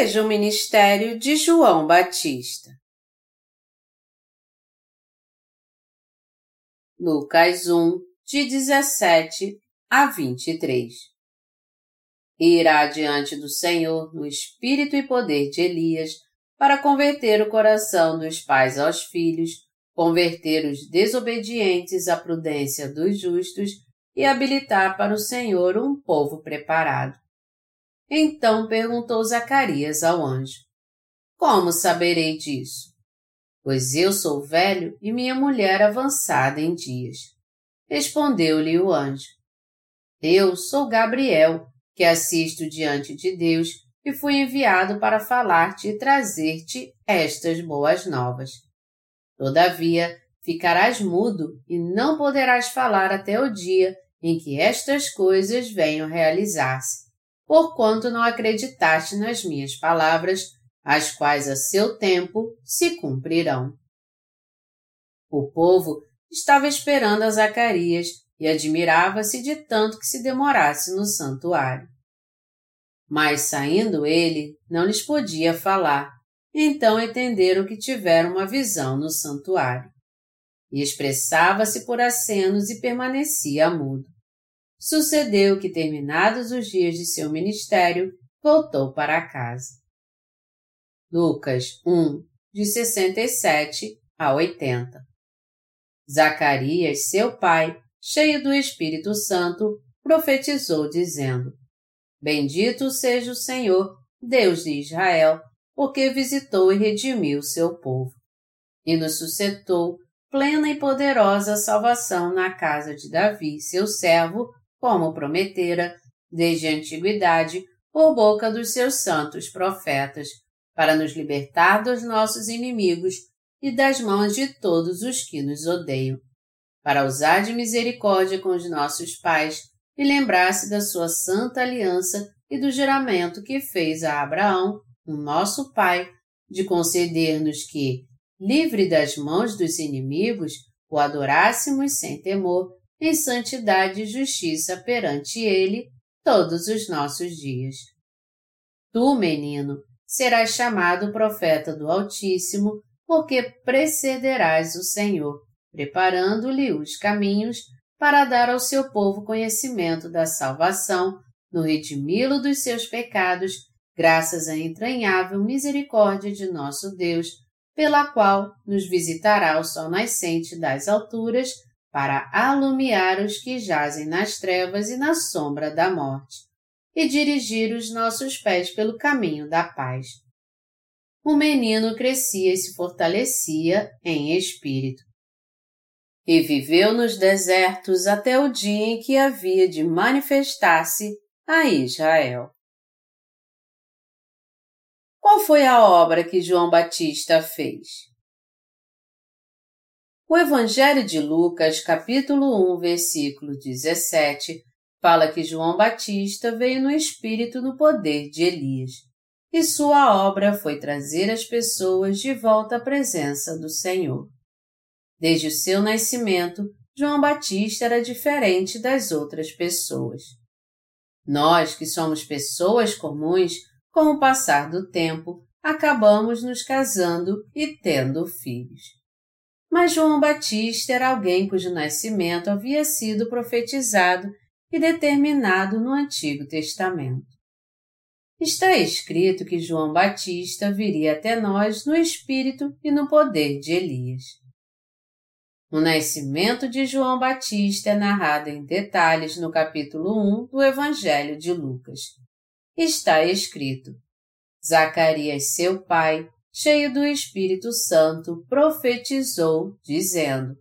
Veja o ministério de João Batista. Lucas 1, de 17 a 23 Irá diante do Senhor no espírito e poder de Elias para converter o coração dos pais aos filhos, converter os desobedientes à prudência dos justos e habilitar para o Senhor um povo preparado. Então perguntou Zacarias ao anjo: Como saberei disso? Pois eu sou velho e minha mulher avançada em dias. Respondeu-lhe o anjo: Eu sou Gabriel, que assisto diante de Deus e fui enviado para falar-te e trazer-te estas boas novas. Todavia, ficarás mudo e não poderás falar até o dia em que estas coisas venham realizar-se porquanto não acreditaste nas minhas palavras, as quais a seu tempo se cumprirão. O povo estava esperando a Zacarias e admirava-se de tanto que se demorasse no santuário. Mas saindo ele, não lhes podia falar, então entenderam que tiveram uma visão no santuário. E expressava-se por acenos e permanecia mudo. Sucedeu que, terminados os dias de seu ministério, voltou para casa. Lucas 1, de 67 a 80 Zacarias, seu pai, cheio do Espírito Santo, profetizou, dizendo: Bendito seja o Senhor, Deus de Israel, porque visitou e redimiu seu povo, e nos suscitou plena e poderosa salvação na casa de Davi, seu servo, como prometera, desde a antiguidade, por boca dos seus santos profetas, para nos libertar dos nossos inimigos e das mãos de todos os que nos odeiam, para usar de misericórdia com os nossos pais e lembrar-se da sua santa aliança e do juramento que fez a Abraão, o nosso pai, de conceder-nos que, livre das mãos dos inimigos, o adorássemos sem temor em santidade e justiça perante Ele todos os nossos dias. Tu, menino, serás chamado profeta do Altíssimo, porque precederás o Senhor, preparando-lhe os caminhos para dar ao seu povo conhecimento da salvação, no redimi-lo dos seus pecados, graças à entranhável misericórdia de nosso Deus, pela qual nos visitará o sol nascente das alturas para alumiar os que jazem nas trevas e na sombra da morte, e dirigir os nossos pés pelo caminho da paz. O menino crescia e se fortalecia em espírito. E viveu nos desertos até o dia em que havia de manifestar-se a Israel. Qual foi a obra que João Batista fez? O Evangelho de Lucas, capítulo 1, versículo 17, fala que João Batista veio no espírito no poder de Elias, e sua obra foi trazer as pessoas de volta à presença do Senhor. Desde o seu nascimento, João Batista era diferente das outras pessoas. Nós, que somos pessoas comuns, com o passar do tempo, acabamos nos casando e tendo filhos. Mas João Batista era alguém cujo nascimento havia sido profetizado e determinado no Antigo Testamento. Está escrito que João Batista viria até nós no espírito e no poder de Elias. O nascimento de João Batista é narrado em detalhes no capítulo 1 do Evangelho de Lucas. Está escrito: Zacarias, seu pai, cheio do Espírito Santo, profetizou, dizendo: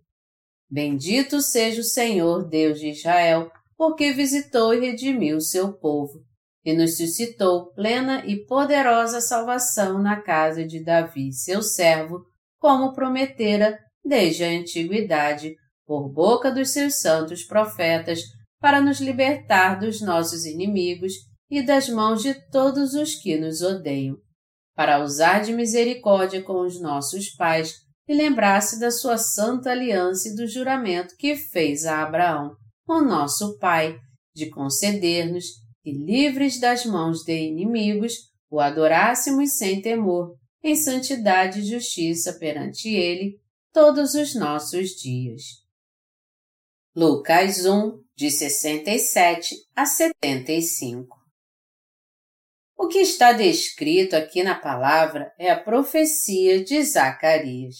Bendito seja o Senhor Deus de Israel, porque visitou e redimiu seu povo, e nos suscitou plena e poderosa salvação na casa de Davi, seu servo, como prometera desde a antiguidade, por boca dos seus santos profetas, para nos libertar dos nossos inimigos e das mãos de todos os que nos odeiam para usar de misericórdia com os nossos pais e lembrar-se da sua santa aliança e do juramento que fez a Abraão, o nosso pai, de conceder-nos que, livres das mãos de inimigos, o adorássemos sem temor, em santidade e justiça perante Ele, todos os nossos dias. Lucas 1, de 67 a 75 O que está descrito aqui na palavra é a profecia de Zacarias.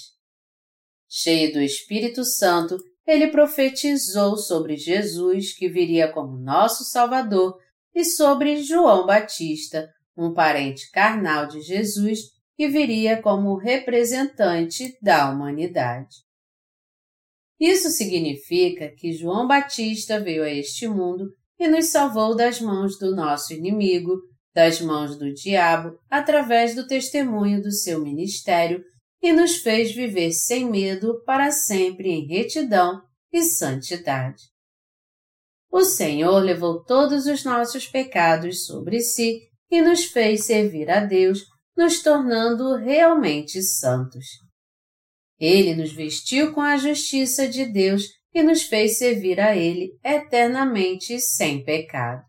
Cheio do Espírito Santo, ele profetizou sobre Jesus que viria como nosso Salvador e sobre João Batista, um parente carnal de Jesus que viria como representante da humanidade. Isso significa que João Batista veio a este mundo e nos salvou das mãos do nosso inimigo, das mãos do diabo, através do testemunho do seu ministério e nos fez viver sem medo para sempre em retidão e santidade. O Senhor levou todos os nossos pecados sobre si e nos fez servir a Deus, nos tornando realmente santos. Ele nos vestiu com a justiça de Deus e nos fez servir a Ele eternamente sem pecado.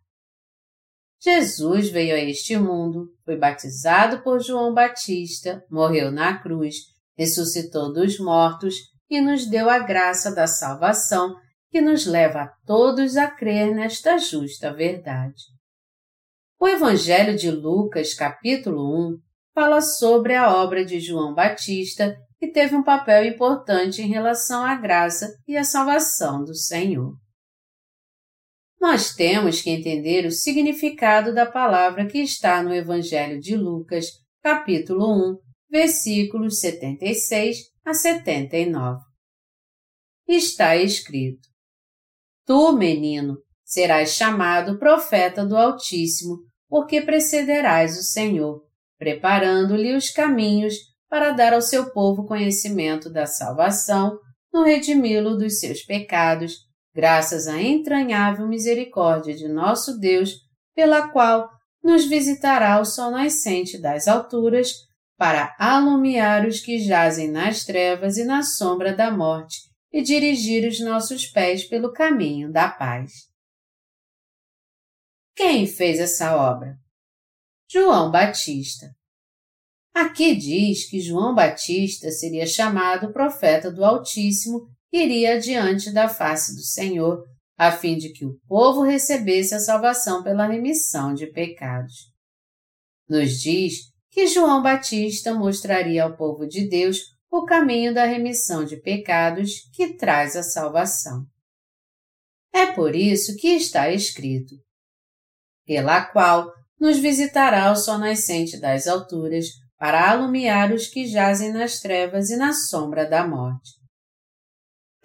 Jesus veio a este mundo, foi batizado por João Batista, morreu na cruz, ressuscitou dos mortos e nos deu a graça da salvação que nos leva a todos a crer nesta justa verdade. O Evangelho de Lucas, capítulo 1, fala sobre a obra de João Batista que teve um papel importante em relação à graça e à salvação do Senhor. Nós temos que entender o significado da palavra que está no Evangelho de Lucas, capítulo 1, versículos 76 a 79. Está escrito: Tu, menino, serás chamado profeta do Altíssimo, porque precederás o Senhor, preparando-lhe os caminhos para dar ao seu povo conhecimento da salvação, no redimi-lo dos seus pecados, graças à entranhável misericórdia de nosso Deus, pela qual nos visitará o sol nascente das alturas, para alumiar os que jazem nas trevas e na sombra da morte e dirigir os nossos pés pelo caminho da paz. Quem fez essa obra? João Batista. Aqui diz que João Batista seria chamado profeta do Altíssimo iria adiante da face do Senhor, a fim de que o povo recebesse a salvação pela remissão de pecados. Nos diz que João Batista mostraria ao povo de Deus o caminho da remissão de pecados que traz a salvação. É por isso que está escrito: pela qual nos visitará o sol nascente das alturas para alumiar os que jazem nas trevas e na sombra da morte.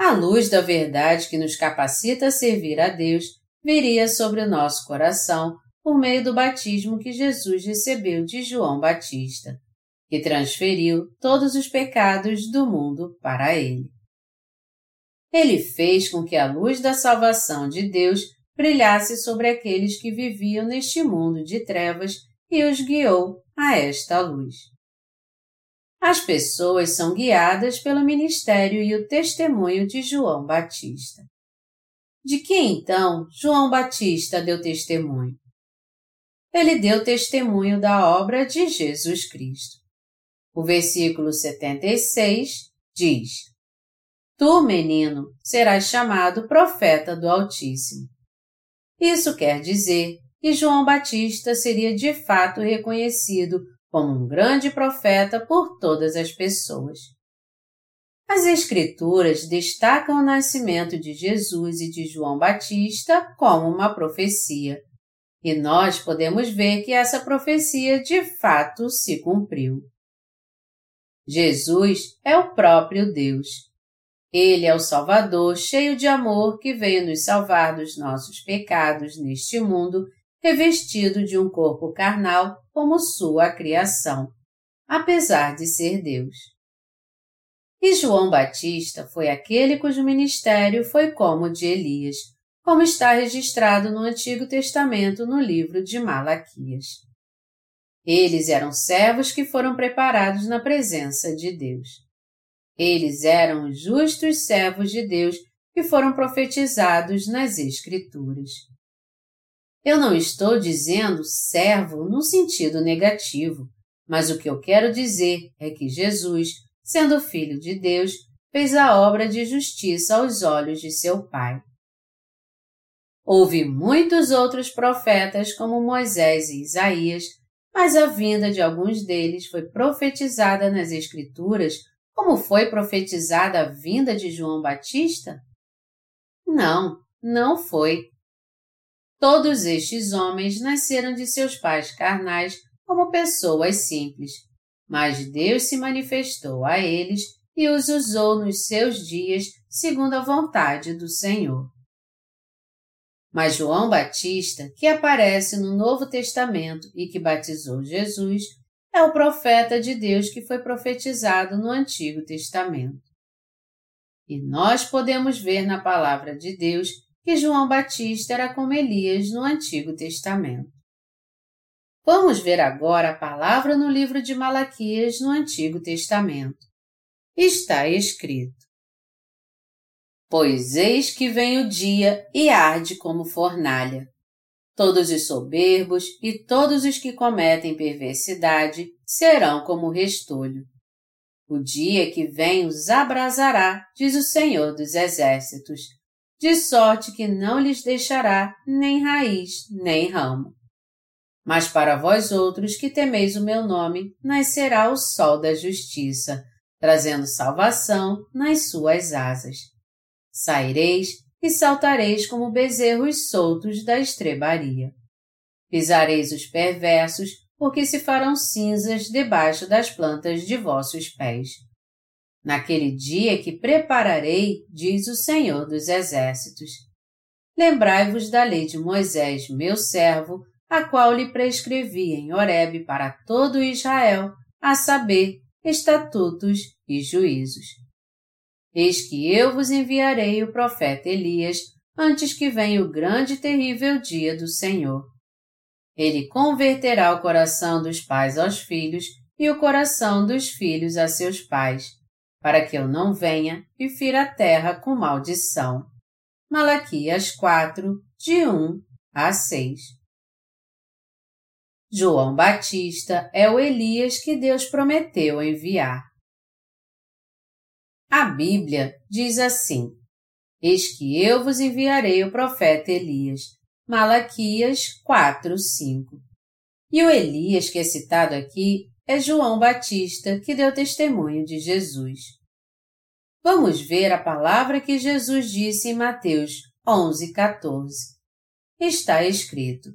A luz da verdade que nos capacita a servir a Deus viria sobre o nosso coração por meio do batismo que Jesus recebeu de João Batista, que transferiu todos os pecados do mundo para ele. Ele fez com que a luz da salvação de Deus brilhasse sobre aqueles que viviam neste mundo de trevas e os guiou a esta luz. As pessoas são guiadas pelo ministério e o testemunho de João Batista. De que então João Batista deu testemunho? Ele deu testemunho da obra de Jesus Cristo. O versículo 76 diz: Tu, menino, serás chamado profeta do Altíssimo. Isso quer dizer que João Batista seria de fato reconhecido como um grande profeta por todas as pessoas. As Escrituras destacam o nascimento de Jesus e de João Batista como uma profecia, e nós podemos ver que essa profecia de fato se cumpriu. Jesus é o próprio Deus. Ele é o Salvador cheio de amor que veio nos salvar dos nossos pecados neste mundo revestido de um corpo carnal como sua criação, apesar de ser Deus. E João Batista foi aquele cujo ministério foi como o de Elias, como está registrado no Antigo Testamento no livro de Malaquias. Eles eram servos que foram preparados na presença de Deus. Eles eram os justos servos de Deus que foram profetizados nas Escrituras. Eu não estou dizendo servo no sentido negativo, mas o que eu quero dizer é que Jesus, sendo filho de Deus, fez a obra de justiça aos olhos de seu Pai. Houve muitos outros profetas como Moisés e Isaías, mas a vinda de alguns deles foi profetizada nas Escrituras como foi profetizada a vinda de João Batista? Não, não foi. Todos estes homens nasceram de seus pais carnais como pessoas simples, mas Deus se manifestou a eles e os usou nos seus dias segundo a vontade do Senhor. Mas João Batista, que aparece no Novo Testamento e que batizou Jesus, é o profeta de Deus que foi profetizado no Antigo Testamento. E nós podemos ver na palavra de Deus que João Batista era como Elias no Antigo Testamento. Vamos ver agora a palavra no livro de Malaquias no Antigo Testamento. Está escrito: Pois eis que vem o dia e arde como fornalha. Todos os soberbos e todos os que cometem perversidade serão como restolho. O dia que vem os abrasará, diz o Senhor dos Exércitos, de sorte que não lhes deixará nem raiz nem ramo. Mas para vós outros que temeis o meu nome, nascerá o sol da justiça, trazendo salvação nas suas asas. Saireis e saltareis como bezerros soltos da estrebaria. Pisareis os perversos, porque se farão cinzas debaixo das plantas de vossos pés. Naquele dia que prepararei, diz o Senhor dos Exércitos. Lembrai-vos da lei de Moisés, meu servo, a qual lhe prescrevi em Horebe para todo Israel, a saber, estatutos e juízos. Eis que eu vos enviarei o profeta Elias antes que venha o grande e terrível dia do Senhor. Ele converterá o coração dos pais aos filhos e o coração dos filhos a seus pais, para que eu não venha e fira a terra com maldição. Malaquias 4, de 1 a 6 João Batista é o Elias que Deus prometeu enviar. A Bíblia diz assim: Eis que eu vos enviarei o profeta Elias. Malaquias 4, 5. E o Elias que é citado aqui é João Batista, que deu testemunho de Jesus. Vamos ver a palavra que Jesus disse em Mateus 11, 14. Está escrito: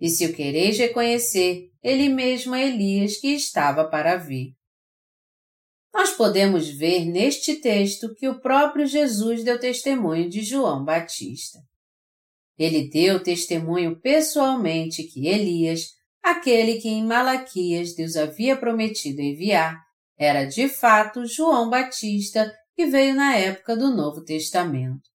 E se o quereis reconhecer, ele mesmo é Elias que estava para vir. Nós podemos ver neste texto que o próprio Jesus deu testemunho de João Batista. Ele deu testemunho pessoalmente que Elias, aquele que em Malaquias Deus havia prometido enviar, era de fato João Batista que veio na época do Novo Testamento.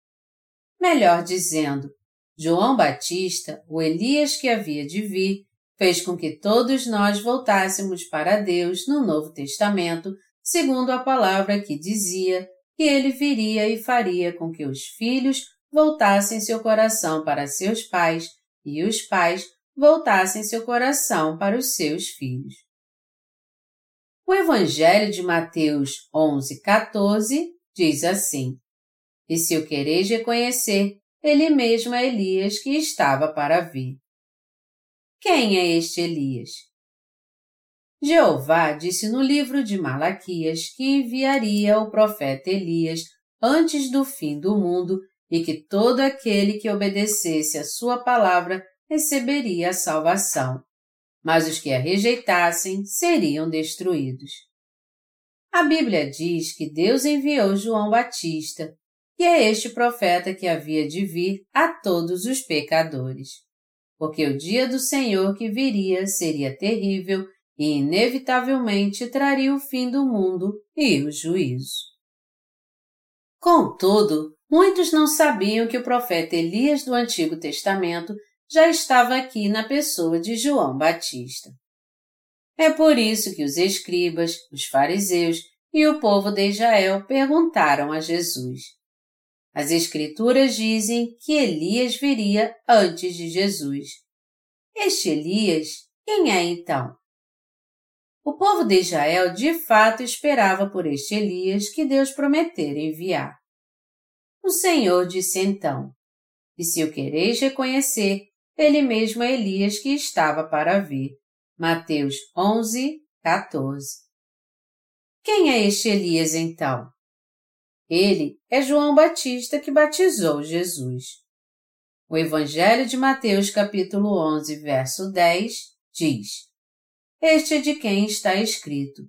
Melhor dizendo, João Batista, o Elias que havia de vir, fez com que todos nós voltássemos para Deus no Novo Testamento segundo a palavra que dizia que ele viria e faria com que os filhos voltassem seu coração para seus pais e os pais voltassem seu coração para os seus filhos. O Evangelho de Mateus 11, 14 diz assim: E se o quereis reconhecer, ele mesmo é Elias que estava para vir. Quem é este Elias? Jeová disse no livro de Malaquias que enviaria o profeta Elias antes do fim do mundo e que todo aquele que obedecesse a sua palavra receberia a salvação, mas os que a rejeitassem seriam destruídos. A Bíblia diz que Deus enviou João Batista, que é este profeta que havia de vir a todos os pecadores, porque o dia do Senhor que viria seria terrível e inevitavelmente traria o fim do mundo e o juízo. Contudo, muitos não sabiam que o profeta Elias do Antigo Testamento já estava aqui na pessoa de João Batista. É por isso que os escribas, os fariseus e o povo de Israel perguntaram a Jesus. As Escrituras dizem que Elias viria antes de Jesus. este Elias, quem é então? O povo de Israel de fato esperava por este Elias que Deus prometera enviar. O Senhor disse então: E se o quereis reconhecer, ele mesmo é Elias que estava para vir. Mateus 11, 14. Quem é este Elias então? Ele é João Batista que batizou Jesus. O Evangelho de Mateus, capítulo 11, verso 10, diz: Este é de quem está escrito: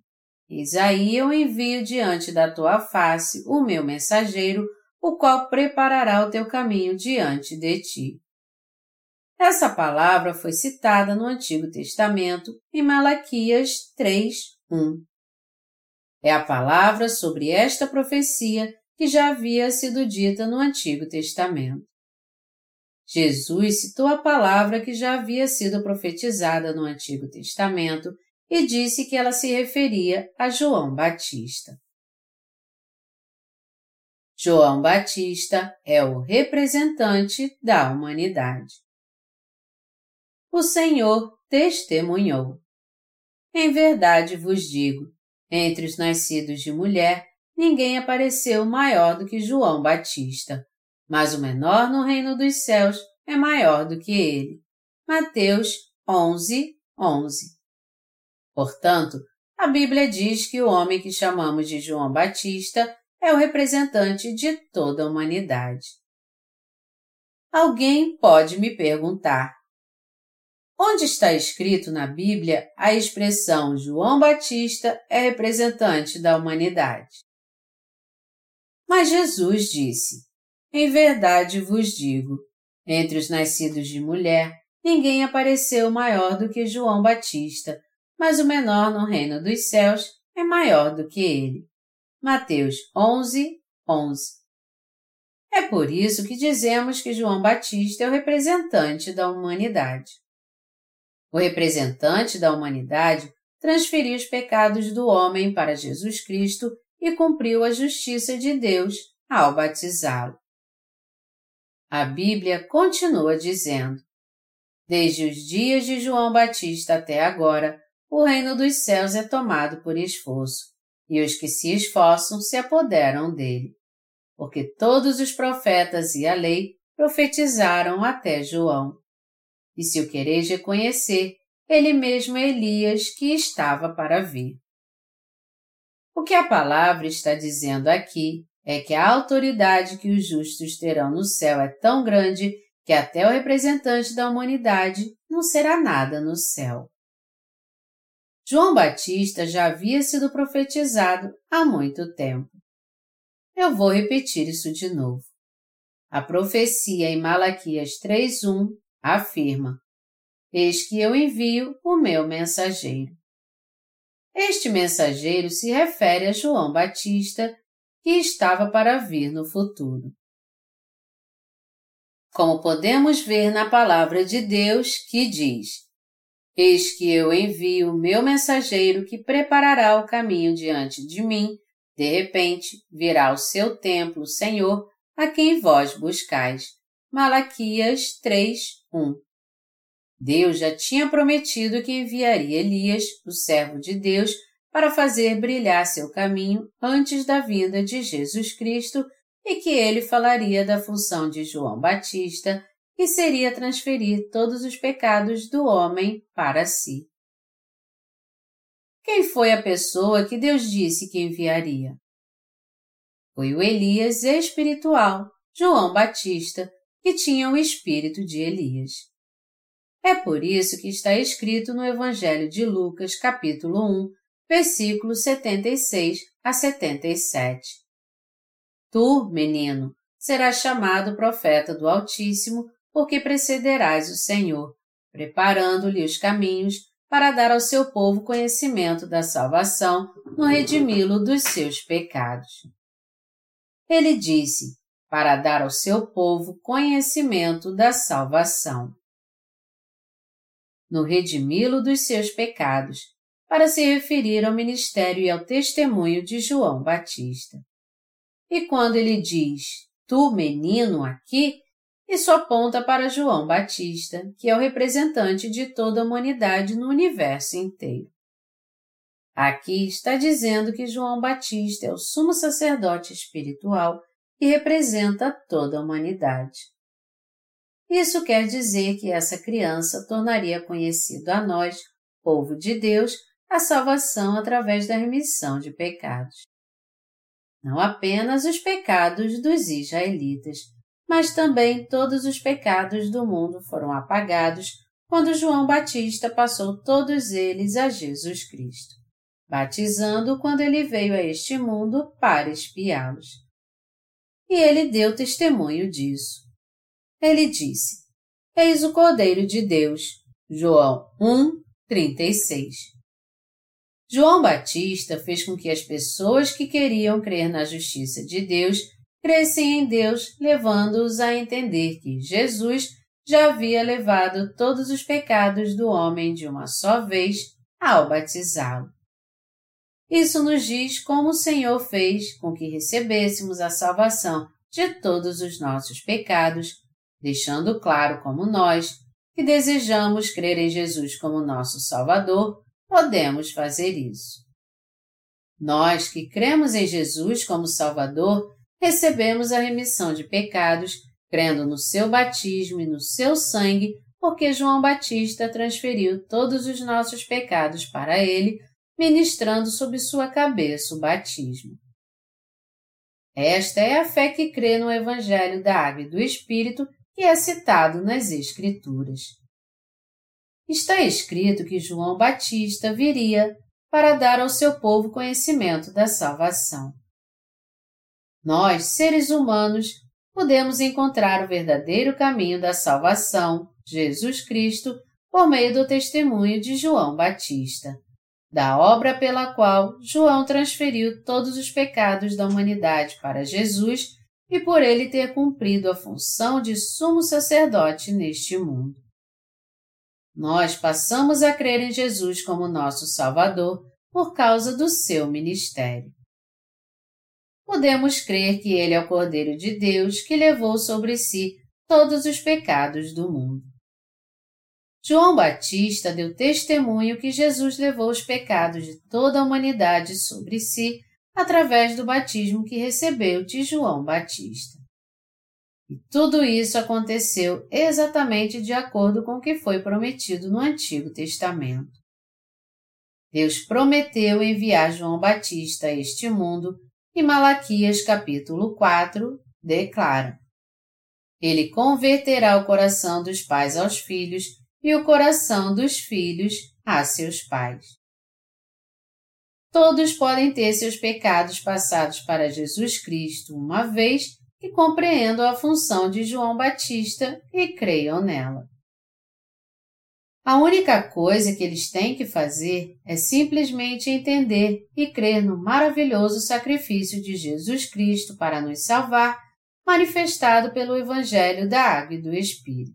Isaías eu envio diante da tua face o meu mensageiro, o qual preparará o teu caminho diante de ti. Essa palavra foi citada no Antigo Testamento em Malaquias 3, 1. É a palavra sobre esta profecia que já havia sido dita no Antigo Testamento. Jesus citou a palavra que já havia sido profetizada no Antigo Testamento e disse que ela se referia a João Batista. João Batista é o representante da humanidade. O Senhor testemunhou. Em verdade vos digo, entre os nascidos de mulher, ninguém apareceu maior do que João Batista, mas o menor no reino dos céus é maior do que ele. Mateus 11, 11. Portanto, a Bíblia diz que o homem que chamamos de João Batista é o representante de toda a humanidade. Alguém pode me perguntar: onde está escrito na Bíblia a expressão João Batista é representante da humanidade? Mas Jesus disse: em verdade vos digo: entre os nascidos de mulher, ninguém apareceu maior do que João Batista, mas o menor no reino dos céus é maior do que ele. Mateus 11, 11. É por isso que dizemos que João Batista é o representante da humanidade. O representante da humanidade transferiu os pecados do homem para Jesus Cristo e cumpriu a justiça de Deus ao batizá-lo. A Bíblia continua dizendo: Desde os dias de João Batista até agora, o reino dos céus é tomado por esforço, e os que se esforçam se apoderam dele. Porque todos os profetas e a lei profetizaram até João. E se o quereis reconhecer, ele mesmo é Elias que estava para vir. O que a palavra está dizendo aqui é que a autoridade que os justos terão no céu é tão grande que até o representante da humanidade não será nada no céu. João Batista já havia sido profetizado há muito tempo. Eu vou repetir isso de novo. A profecia em Malaquias 3:1 afirma: Eis que eu envio o meu mensageiro. Este mensageiro se refere a João Batista que estava para vir no futuro. Como podemos ver na palavra de Deus que diz: Eis que eu envio o meu mensageiro que preparará o caminho diante de mim, de repente virá o seu templo, Senhor, a quem vós buscais. Malaquias 3, 1. Deus já tinha prometido que enviaria Elias, o servo de Deus, para fazer brilhar seu caminho antes da vinda de Jesus Cristo e que ele falaria da função de João Batista, que seria transferir todos os pecados do homem para si. Quem foi a pessoa que Deus disse que enviaria? Foi o Elias espiritual, João Batista, que tinha o espírito de Elias. É por isso que está escrito no Evangelho de Lucas, capítulo 1, versículos 76 a 77. Tu, menino, serás chamado profeta do Altíssimo, porque precederás o Senhor, preparando-lhe os caminhos para dar ao seu povo conhecimento da salvação no redimi-lo dos seus pecados. Ele disse, para dar ao seu povo conhecimento da salvação. No redimi-lo dos seus pecados, para se referir ao ministério e ao testemunho de João Batista. E quando ele diz, tu menino aqui, isso aponta para João Batista, que é o representante de toda a humanidade no universo inteiro. Aqui está dizendo que João Batista é o sumo sacerdote espiritual que representa toda a humanidade. Isso quer dizer que essa criança tornaria conhecido a nós, povo de Deus, a salvação através da remissão de pecados. Não apenas os pecados dos israelitas, mas também todos os pecados do mundo foram apagados quando João Batista passou todos eles a Jesus Cristo, batizando quando ele veio a este mundo para espiá-los. E ele deu testemunho disso. Ele disse: Eis o Cordeiro de Deus. João 1, 36. João Batista fez com que as pessoas que queriam crer na justiça de Deus crescem em Deus, levando-os a entender que Jesus já havia levado todos os pecados do homem de uma só vez ao batizá-lo. Isso nos diz como o Senhor fez com que recebêssemos a salvação de todos os nossos pecados, deixando claro como nós, que desejamos crer em Jesus como nosso Salvador, podemos fazer isso. Nós que cremos em Jesus como Salvador recebemos a remissão de pecados, crendo no seu batismo e no seu sangue, porque João Batista transferiu todos os nossos pecados para ele, ministrando sobre sua cabeça o batismo. Esta é a fé que crê no Evangelho da Água e do Espírito que é citado nas Escrituras. Está escrito que João Batista viria para dar ao seu povo conhecimento da salvação. Nós, seres humanos, podemos encontrar o verdadeiro caminho da salvação, Jesus Cristo, por meio do testemunho de João Batista, da obra pela qual João transferiu todos os pecados da humanidade para Jesus e por ele ter cumprido a função de sumo sacerdote neste mundo. Nós passamos a crer em Jesus como nosso Salvador por causa do seu ministério podemos crer que ele é o Cordeiro de Deus que levou sobre si todos os pecados do mundo. João Batista deu testemunho que Jesus levou os pecados de toda a humanidade sobre si através do batismo que recebeu de João Batista. E tudo isso aconteceu exatamente de acordo com o que foi prometido no Antigo Testamento. Deus prometeu enviar João Batista a este mundo e Malaquias capítulo 4 declara: Ele converterá o coração dos pais aos filhos e o coração dos filhos a seus pais. Todos podem ter seus pecados passados para Jesus Cristo uma vez que compreendam a função de João Batista e creiam nela. A única coisa que eles têm que fazer é simplesmente entender e crer no maravilhoso sacrifício de Jesus Cristo para nos salvar, manifestado pelo Evangelho da Água e do Espírito.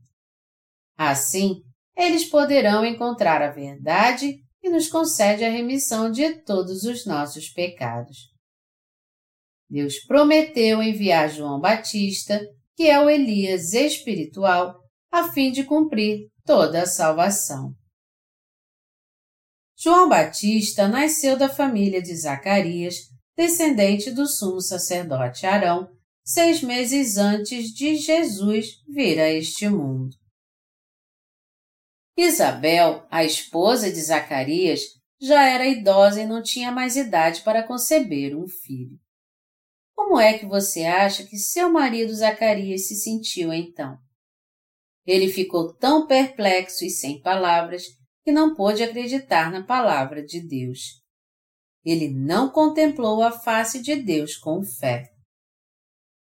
Assim, eles poderão encontrar a verdade e nos concede a remissão de todos os nossos pecados. Deus prometeu enviar João Batista, que é o Elias espiritual, a fim de cumprir toda a salvação. João Batista nasceu da família de Zacarias, descendente do sumo sacerdote Arão, seis meses antes de Jesus vir a este mundo. Isabel, a esposa de Zacarias, já era idosa e não tinha mais idade para conceber um filho. Como é que você acha que seu marido Zacarias se sentiu então? Ele ficou tão perplexo e sem palavras que não pôde acreditar na palavra de Deus. Ele não contemplou a face de Deus com fé.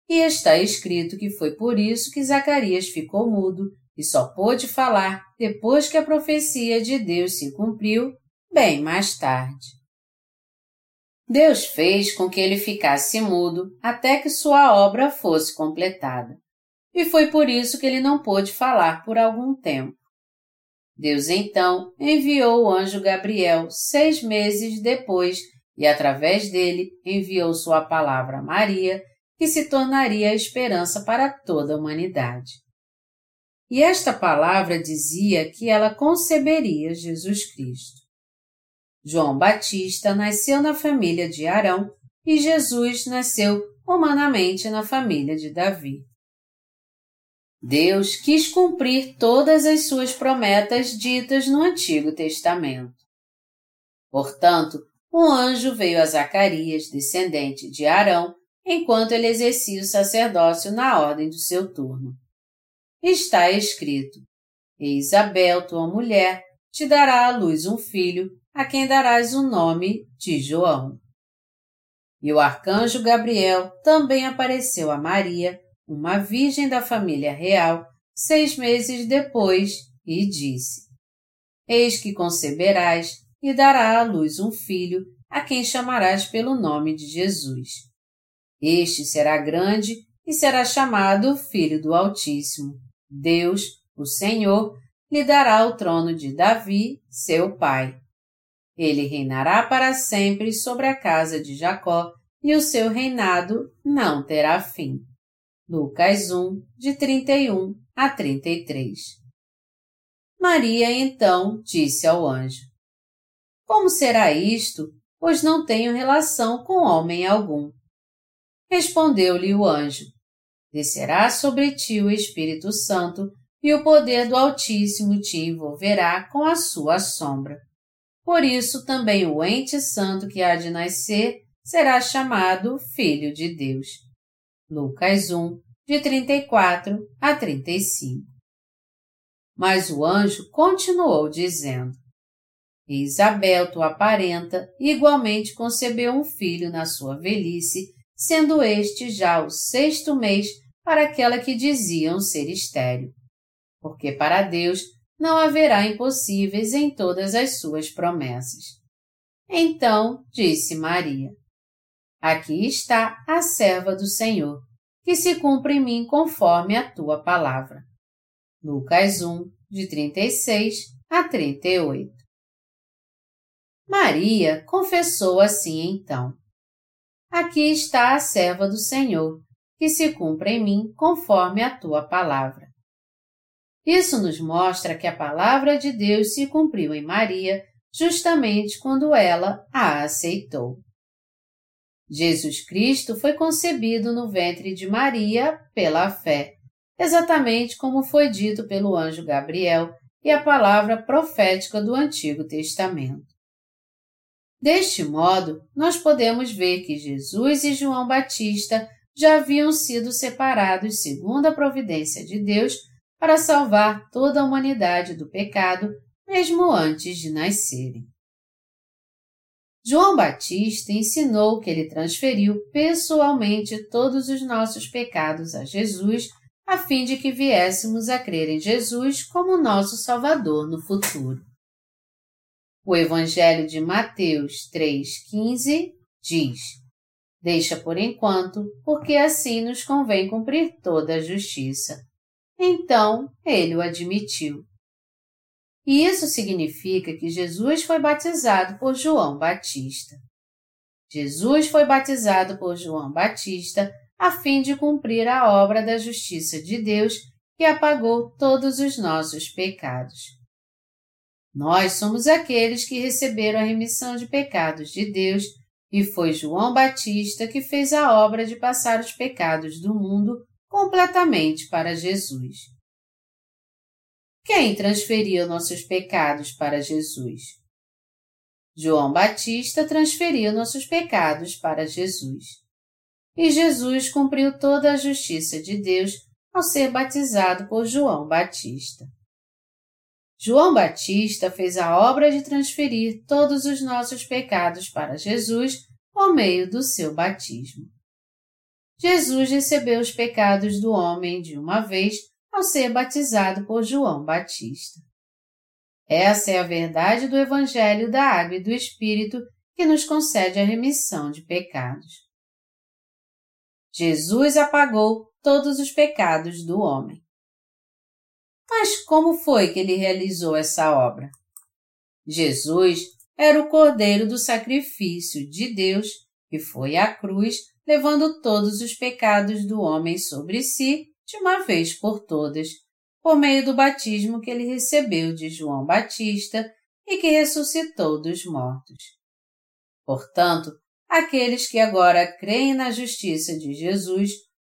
E está escrito que foi por isso que Zacarias ficou mudo e só pôde falar depois que a profecia de Deus se cumpriu, bem mais tarde. Deus fez com que ele ficasse mudo até que sua obra fosse completada e foi por isso que ele não pôde falar por algum tempo. Deus então enviou o anjo Gabriel seis meses depois e, através dele, enviou sua palavra a Maria, que se tornaria a esperança para toda a humanidade. E esta palavra dizia que ela conceberia Jesus Cristo. João Batista nasceu na família de Arão e Jesus nasceu humanamente na família de Davi. Deus quis cumprir todas as suas promessas ditas no Antigo Testamento. Portanto, um anjo veio a Zacarias, descendente de Arão, enquanto ele exercia o sacerdócio na ordem do seu turno. Está escrito: E Isabel, tua mulher, te dará à luz um filho, a quem darás o nome de João. E o arcanjo Gabriel também apareceu a Maria, uma virgem da família real, seis meses depois, e disse: Eis que conceberás e dará à luz um filho, a quem chamarás pelo nome de Jesus. Este será grande e será chamado Filho do Altíssimo. Deus, o Senhor, lhe dará o trono de Davi, seu pai. Ele reinará para sempre sobre a casa de Jacó, e o seu reinado não terá fim. Lucas 1, de 31 a 33. Maria então disse ao anjo: Como será isto, pois não tenho relação com homem algum? Respondeu-lhe o anjo: Descerá sobre ti o Espírito Santo, e o poder do Altíssimo te envolverá com a sua sombra. Por isso também o ente santo que há de nascer será chamado Filho de Deus. Lucas 1, de 34 a 35. Mas o anjo continuou dizendo: Isabel, tua parenta, igualmente concebeu um filho na sua velhice, sendo este já o sexto mês para aquela que diziam ser estéril. Porque para Deus não haverá impossíveis em todas as suas promessas. Então disse Maria: Aqui está a serva do Senhor, que se cumpre em mim conforme a tua palavra. Lucas 1, de 36 a 38. Maria confessou assim então: Aqui está a serva do Senhor, que se cumpre em mim conforme a tua palavra. Isso nos mostra que a palavra de Deus se cumpriu em Maria justamente quando ela a aceitou. Jesus Cristo foi concebido no ventre de Maria pela fé, exatamente como foi dito pelo anjo Gabriel e a palavra profética do Antigo Testamento. Deste modo, nós podemos ver que Jesus e João Batista já haviam sido separados segundo a providência de Deus para salvar toda a humanidade do pecado, mesmo antes de nascerem. João Batista ensinou que ele transferiu pessoalmente todos os nossos pecados a Jesus, a fim de que viéssemos a crer em Jesus como nosso Salvador no futuro. O Evangelho de Mateus 3,15 diz: Deixa por enquanto, porque assim nos convém cumprir toda a justiça. Então ele o admitiu. E isso significa que Jesus foi batizado por João Batista. Jesus foi batizado por João Batista a fim de cumprir a obra da justiça de Deus que apagou todos os nossos pecados. Nós somos aqueles que receberam a remissão de pecados de Deus e foi João Batista que fez a obra de passar os pecados do mundo completamente para Jesus. Quem transferiu nossos pecados para Jesus? João Batista transferiu nossos pecados para Jesus. E Jesus cumpriu toda a justiça de Deus ao ser batizado por João Batista. João Batista fez a obra de transferir todos os nossos pecados para Jesus por meio do seu batismo. Jesus recebeu os pecados do homem de uma vez ao ser batizado por João Batista. Essa é a verdade do Evangelho da Água e do Espírito que nos concede a remissão de pecados. Jesus apagou todos os pecados do homem. Mas como foi que ele realizou essa obra? Jesus era o Cordeiro do sacrifício de Deus que foi à cruz levando todos os pecados do homem sobre si de uma vez por todas, por meio do batismo que ele recebeu de João Batista e que ressuscitou dos mortos. Portanto, aqueles que agora creem na justiça de Jesus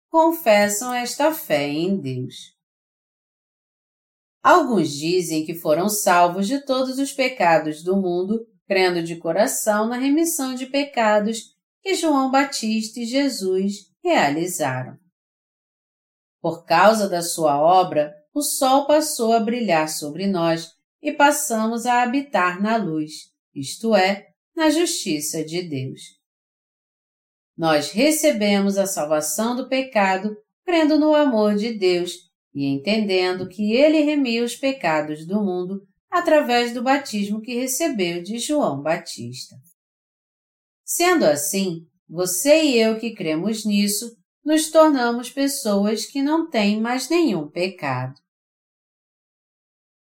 confessam esta fé em Deus. Alguns dizem que foram salvos de todos os pecados do mundo, crendo de coração na remissão de pecados que João Batista e Jesus realizaram. Por causa da sua obra, o sol passou a brilhar sobre nós e passamos a habitar na luz, isto é, na justiça de Deus. Nós recebemos a salvação do pecado crendo no amor de Deus e entendendo que Ele remiu os pecados do mundo através do batismo que recebeu de João Batista. Sendo assim, você e eu que cremos nisso, nos tornamos pessoas que não têm mais nenhum pecado.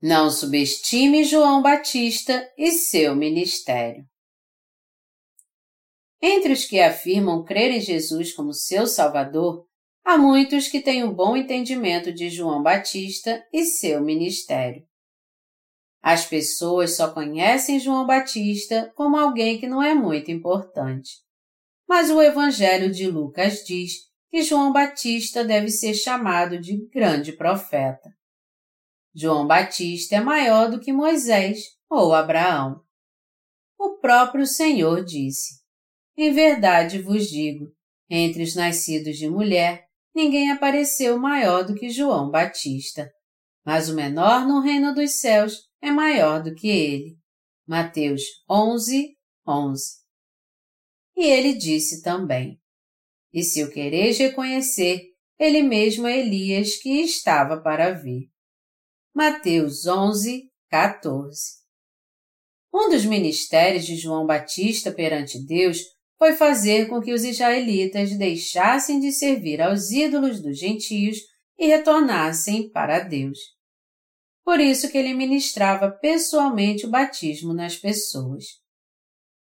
Não subestime João Batista e seu ministério. Entre os que afirmam crer em Jesus como seu Salvador, há muitos que têm um bom entendimento de João Batista e seu ministério. As pessoas só conhecem João Batista como alguém que não é muito importante. Mas o Evangelho de Lucas diz que João Batista deve ser chamado de grande profeta. João Batista é maior do que Moisés ou Abraão. O próprio Senhor disse: Em verdade vos digo, entre os nascidos de mulher, ninguém apareceu maior do que João Batista. Mas o menor no reino dos céus é maior do que ele. Mateus 11, 11. E ele disse também: E se o quereis reconhecer, ele mesmo é Elias que estava para vir. Mateus 11, 14. Um dos ministérios de João Batista perante Deus foi fazer com que os israelitas deixassem de servir aos ídolos dos gentios e retornassem para Deus. Por isso que ele ministrava pessoalmente o batismo nas pessoas.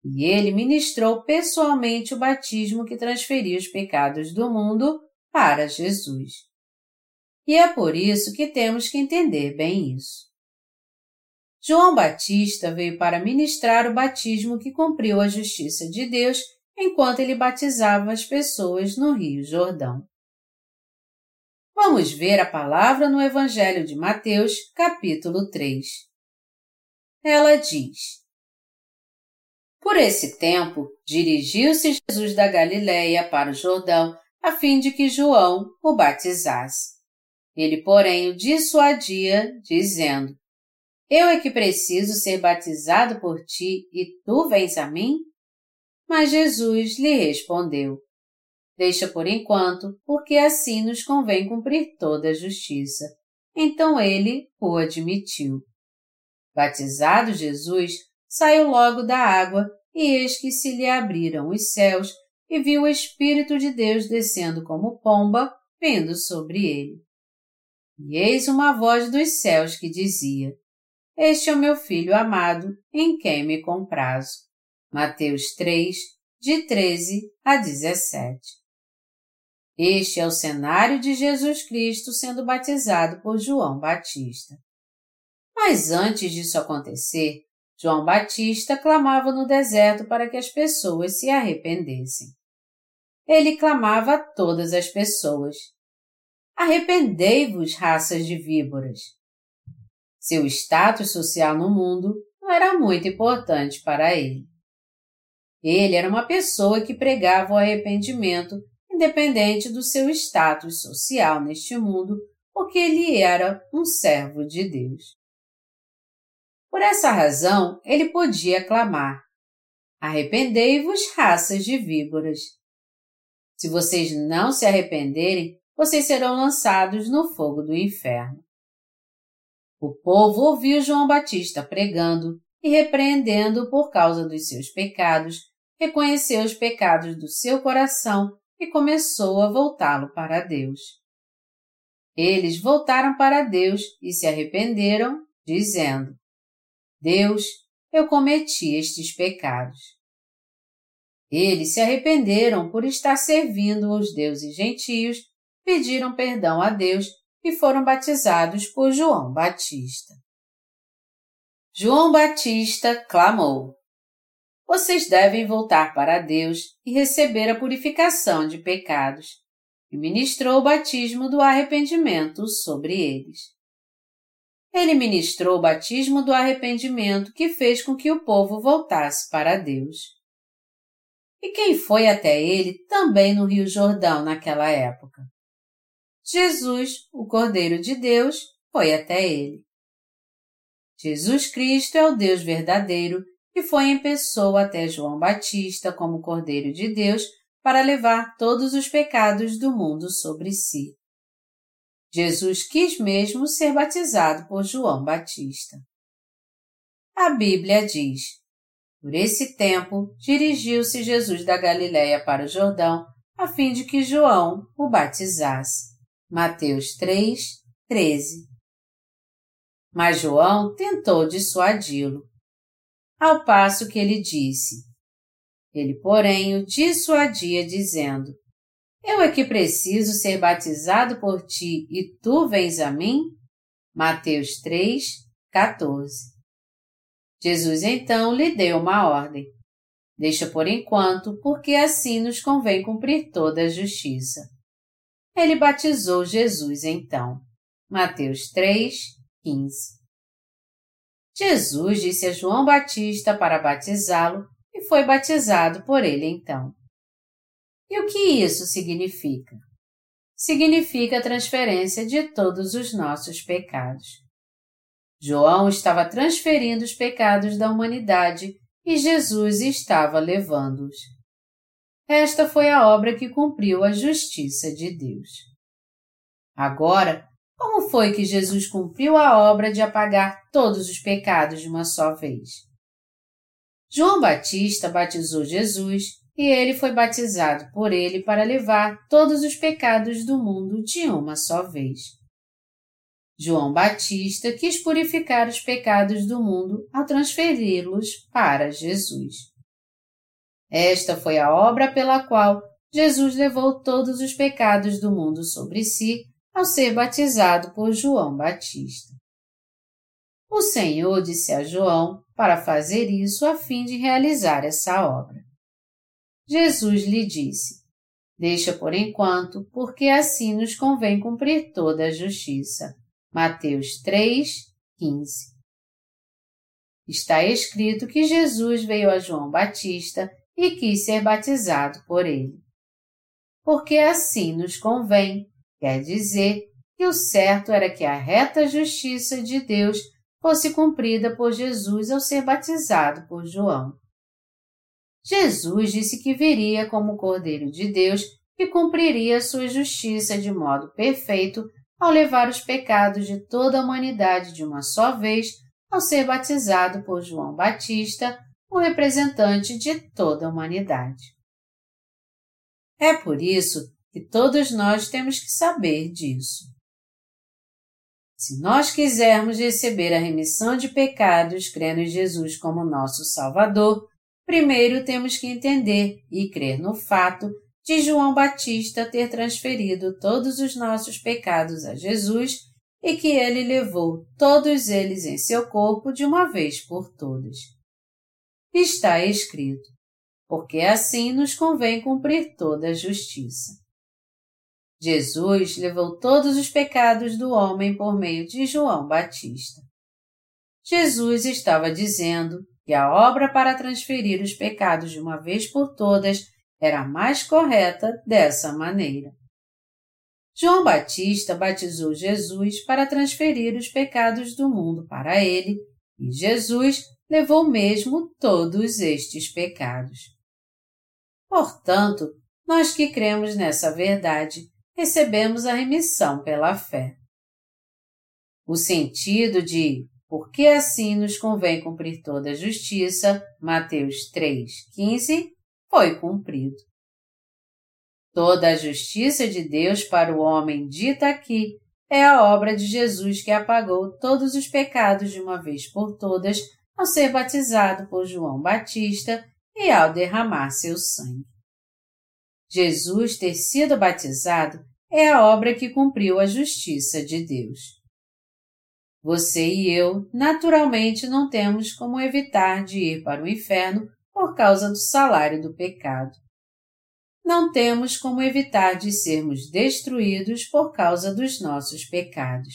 E ele ministrou pessoalmente o batismo que transferia os pecados do mundo para Jesus. E é por isso que temos que entender bem isso. João Batista veio para ministrar o batismo que cumpriu a justiça de Deus enquanto ele batizava as pessoas no Rio Jordão. Vamos ver a palavra no Evangelho de Mateus, capítulo 3. Ela diz: Por esse tempo, dirigiu-se Jesus da Galiléia para o Jordão, a fim de que João o batizasse. Ele, porém, o dissuadia, dizendo: Eu é que preciso ser batizado por ti e tu vens a mim? Mas Jesus lhe respondeu: Deixa por enquanto, porque assim nos convém cumprir toda a justiça. Então ele o admitiu. Batizado Jesus, saiu logo da água, e eis que se lhe abriram os céus, e viu o Espírito de Deus descendo como pomba, vindo sobre ele. E eis uma voz dos céus que dizia: Este é o meu filho amado, em quem me comprazo. Mateus 3, de 13 a 17. Este é o cenário de Jesus Cristo sendo batizado por João Batista. Mas antes disso acontecer, João Batista clamava no deserto para que as pessoas se arrependessem. Ele clamava a todas as pessoas, Arrependei-vos, raças de víboras. Seu status social no mundo não era muito importante para ele. Ele era uma pessoa que pregava o arrependimento independente do seu status social neste mundo, porque ele era um servo de Deus. Por essa razão, ele podia clamar: Arrependei-vos, raças de víboras. Se vocês não se arrependerem, vocês serão lançados no fogo do inferno. O povo ouviu João Batista pregando e repreendendo por causa dos seus pecados, reconheceu os pecados do seu coração e começou a voltá-lo para Deus. Eles voltaram para Deus e se arrependeram, dizendo: Deus, eu cometi estes pecados. Eles se arrependeram por estar servindo os deuses gentios pediram perdão a Deus e foram batizados por João Batista. João Batista clamou: Vocês devem voltar para Deus e receber a purificação de pecados, e ministrou o batismo do arrependimento sobre eles. Ele ministrou o batismo do arrependimento que fez com que o povo voltasse para Deus. E quem foi até ele também no Rio Jordão naquela época? Jesus, o Cordeiro de Deus, foi até ele. Jesus Cristo é o Deus verdadeiro que foi em pessoa até João Batista como Cordeiro de Deus para levar todos os pecados do mundo sobre si. Jesus quis mesmo ser batizado por João Batista. A Bíblia diz: Por esse tempo, dirigiu-se Jesus da Galiléia para o Jordão, a fim de que João o batizasse. Mateus 3, 13. Mas João tentou dissuadi-lo, ao passo que ele disse. Ele, porém, o dissuadia, dizendo: Eu é que preciso ser batizado por ti e tu vens a mim? Mateus 3, 14. Jesus então lhe deu uma ordem. Deixa por enquanto, porque assim nos convém cumprir toda a justiça. Ele batizou Jesus então. Mateus 3, 15. Jesus disse a João Batista para batizá-lo e foi batizado por ele então. E o que isso significa? Significa a transferência de todos os nossos pecados. João estava transferindo os pecados da humanidade e Jesus estava levando-os. Esta foi a obra que cumpriu a justiça de Deus. Agora, como foi que Jesus cumpriu a obra de apagar todos os pecados de uma só vez? João Batista batizou Jesus e ele foi batizado por ele para levar todos os pecados do mundo de uma só vez. João Batista quis purificar os pecados do mundo ao transferi-los para Jesus. Esta foi a obra pela qual Jesus levou todos os pecados do mundo sobre si ao ser batizado por João Batista. O Senhor disse a João para fazer isso a fim de realizar essa obra. Jesus lhe disse: Deixa por enquanto, porque assim nos convém cumprir toda a justiça. Mateus 3, 15. Está escrito que Jesus veio a João Batista e quis ser batizado por ele. Porque assim nos convém, Quer dizer que o certo era que a reta justiça de Deus fosse cumprida por Jesus ao ser batizado por João. Jesus disse que viria como Cordeiro de Deus e cumpriria sua justiça de modo perfeito ao levar os pecados de toda a humanidade de uma só vez ao ser batizado por João Batista, o representante de toda a humanidade. É por isso e todos nós temos que saber disso. Se nós quisermos receber a remissão de pecados crendo em Jesus como nosso Salvador, primeiro temos que entender e crer no fato de João Batista ter transferido todos os nossos pecados a Jesus e que ele levou todos eles em seu corpo de uma vez por todas. Está escrito, porque assim nos convém cumprir toda a justiça. Jesus levou todos os pecados do homem por meio de João Batista. Jesus estava dizendo que a obra para transferir os pecados de uma vez por todas era mais correta dessa maneira. João Batista batizou Jesus para transferir os pecados do mundo para ele, e Jesus levou mesmo todos estes pecados. Portanto, nós que cremos nessa verdade, recebemos a remissão pela fé. O sentido de porque assim nos convém cumprir toda a justiça, Mateus 3, 15, foi cumprido. Toda a justiça de Deus para o homem dita aqui é a obra de Jesus que apagou todos os pecados de uma vez por todas ao ser batizado por João Batista e ao derramar seu sangue. Jesus ter sido batizado é a obra que cumpriu a justiça de Deus. Você e eu, naturalmente, não temos como evitar de ir para o inferno por causa do salário do pecado. Não temos como evitar de sermos destruídos por causa dos nossos pecados.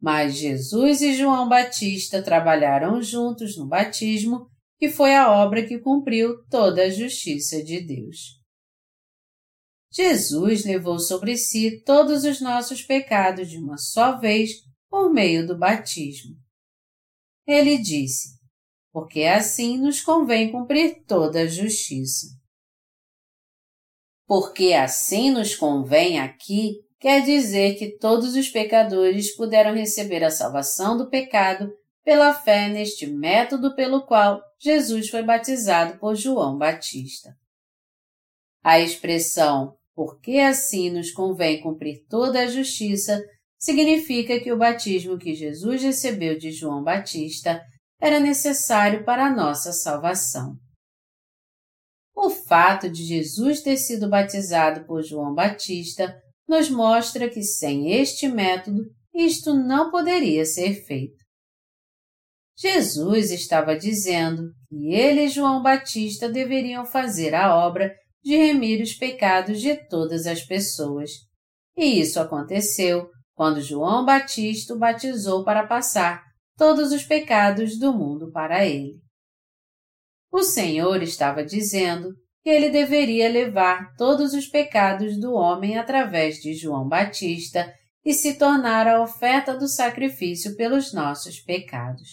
Mas Jesus e João Batista trabalharam juntos no batismo, que foi a obra que cumpriu toda a justiça de Deus. Jesus levou sobre si todos os nossos pecados de uma só vez por meio do batismo. Ele disse: Porque assim nos convém cumprir toda a justiça. Porque assim nos convém aqui quer dizer que todos os pecadores puderam receber a salvação do pecado pela fé neste método pelo qual Jesus foi batizado por João Batista. A expressão porque assim nos convém cumprir toda a justiça, significa que o batismo que Jesus recebeu de João Batista era necessário para a nossa salvação. O fato de Jesus ter sido batizado por João Batista nos mostra que sem este método isto não poderia ser feito. Jesus estava dizendo que ele e João Batista deveriam fazer a obra de remir os pecados de todas as pessoas. E isso aconteceu quando João Batista o batizou para passar todos os pecados do mundo para ele. O Senhor estava dizendo que ele deveria levar todos os pecados do homem através de João Batista e se tornar a oferta do sacrifício pelos nossos pecados.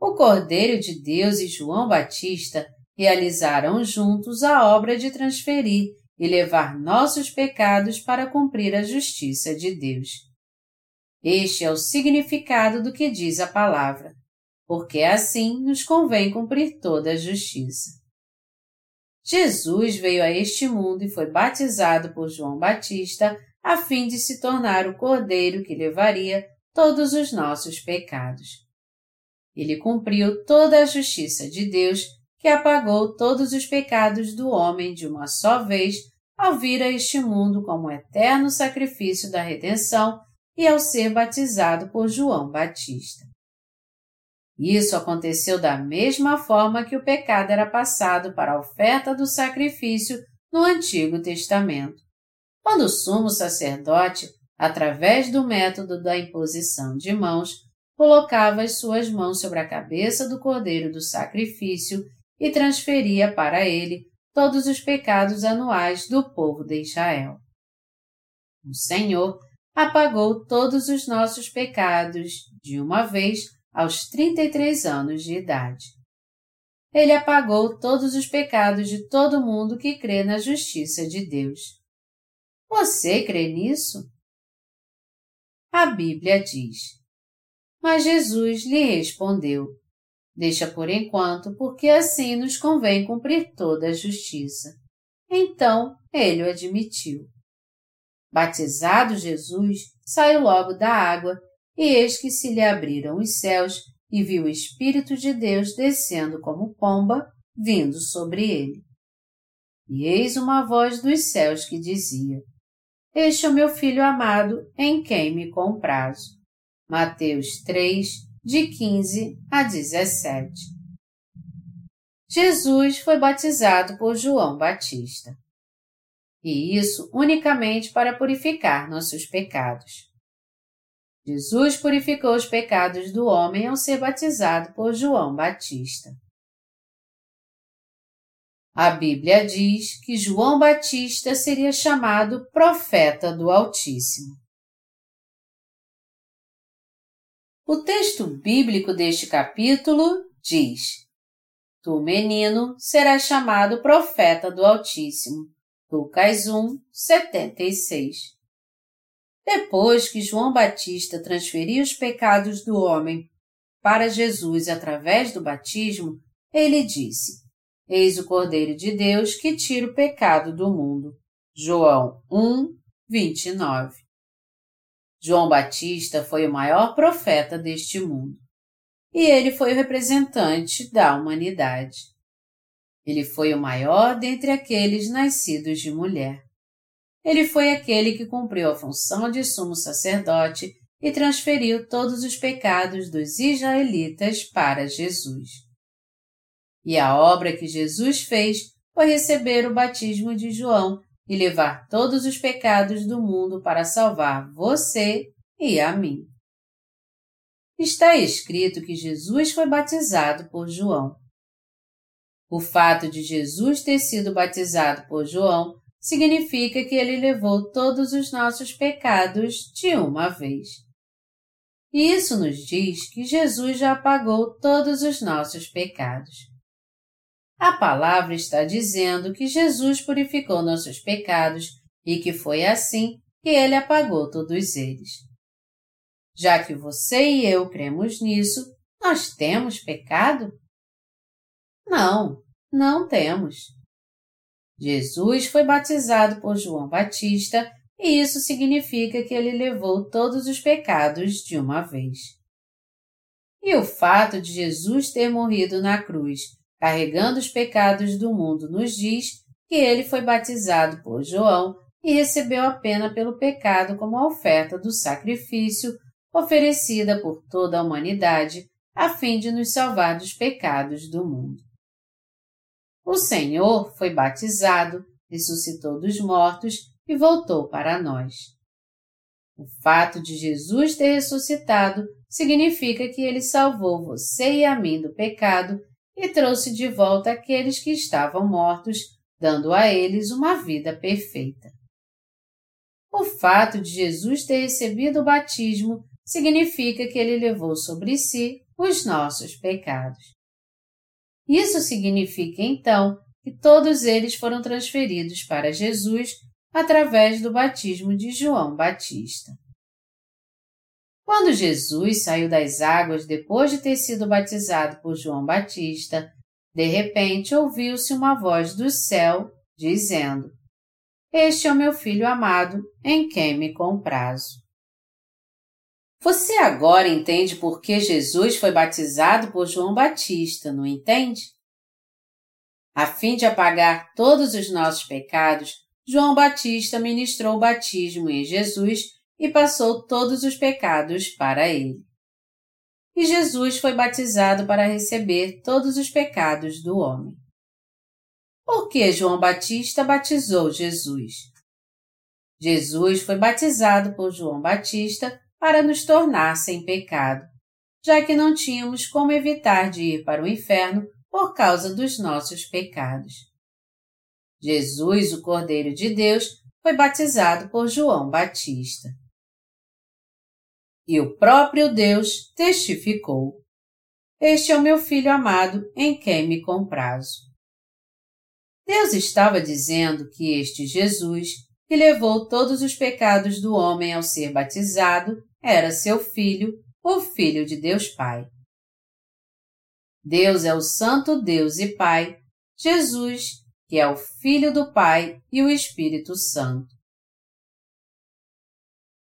O Cordeiro de Deus e João Batista realizaram juntos a obra de transferir e levar nossos pecados para cumprir a justiça de Deus. Este é o significado do que diz a palavra, porque assim nos convém cumprir toda a justiça. Jesus veio a este mundo e foi batizado por João Batista a fim de se tornar o cordeiro que levaria todos os nossos pecados. Ele cumpriu toda a justiça de Deus que apagou todos os pecados do homem de uma só vez ao vir a este mundo como eterno sacrifício da redenção e ao ser batizado por João Batista. Isso aconteceu da mesma forma que o pecado era passado para a oferta do sacrifício no Antigo Testamento, quando o sumo sacerdote, através do método da imposição de mãos, colocava as suas mãos sobre a cabeça do cordeiro do sacrifício e transferia para ele todos os pecados anuais do povo de Israel. O Senhor apagou todos os nossos pecados de uma vez aos 33 anos de idade. Ele apagou todos os pecados de todo mundo que crê na justiça de Deus. Você crê nisso? A Bíblia diz: Mas Jesus lhe respondeu: Deixa por enquanto, porque assim nos convém cumprir toda a justiça. Então ele o admitiu. Batizado Jesus, saiu logo da água, e eis que se lhe abriram os céus, e viu o Espírito de Deus descendo como pomba, vindo sobre ele. E eis uma voz dos céus que dizia: Este é o meu filho amado, em quem me comprazo. Mateus 3, de 15 a 17. Jesus foi batizado por João Batista. E isso unicamente para purificar nossos pecados. Jesus purificou os pecados do homem ao ser batizado por João Batista. A Bíblia diz que João Batista seria chamado profeta do Altíssimo. O texto bíblico deste capítulo diz: Tu, menino, serás chamado profeta do Altíssimo. Lucas 1, 76. Depois que João Batista transferiu os pecados do homem para Jesus através do batismo, ele disse: Eis o Cordeiro de Deus que tira o pecado do mundo. João 1, 29. João Batista foi o maior profeta deste mundo. E ele foi o representante da humanidade. Ele foi o maior dentre aqueles nascidos de mulher. ele foi aquele que cumpriu a função de sumo sacerdote e transferiu todos os pecados dos israelitas para Jesus. E a obra que Jesus fez foi receber o batismo de João e levar todos os pecados do mundo para salvar você e a mim. Está escrito que Jesus foi batizado por João. O fato de Jesus ter sido batizado por João significa que ele levou todos os nossos pecados de uma vez. E isso nos diz que Jesus já apagou todos os nossos pecados. A palavra está dizendo que Jesus purificou nossos pecados e que foi assim que ele apagou todos eles. Já que você e eu cremos nisso, nós temos pecado? Não, não temos. Jesus foi batizado por João Batista e isso significa que ele levou todos os pecados de uma vez. E o fato de Jesus ter morrido na cruz, carregando os pecados do mundo, nos diz que ele foi batizado por João e recebeu a pena pelo pecado como a oferta do sacrifício oferecida por toda a humanidade a fim de nos salvar dos pecados do mundo. O Senhor foi batizado, ressuscitou dos mortos e voltou para nós. O fato de Jesus ter ressuscitado significa que ele salvou você e a mim do pecado e trouxe de volta aqueles que estavam mortos, dando a eles uma vida perfeita. O fato de Jesus ter recebido o batismo significa que ele levou sobre si os nossos pecados. Isso significa, então, que todos eles foram transferidos para Jesus através do batismo de João Batista. Quando Jesus saiu das águas depois de ter sido batizado por João Batista, de repente ouviu-se uma voz do céu dizendo: Este é o meu filho amado, em quem me comprazo. Você agora entende por que Jesus foi batizado por João Batista, não entende? A fim de apagar todos os nossos pecados, João Batista ministrou o batismo em Jesus e passou todos os pecados para ele. E Jesus foi batizado para receber todos os pecados do homem. Por que João Batista batizou Jesus? Jesus foi batizado por João Batista para nos tornar sem pecado, já que não tínhamos como evitar de ir para o inferno por causa dos nossos pecados. Jesus, o Cordeiro de Deus, foi batizado por João Batista. E o próprio Deus testificou: Este é o meu filho amado, em quem me comprazo. Deus estava dizendo que este Jesus, que levou todos os pecados do homem ao ser batizado, era seu filho, o Filho de Deus Pai. Deus é o Santo Deus e Pai, Jesus, que é o Filho do Pai e o Espírito Santo.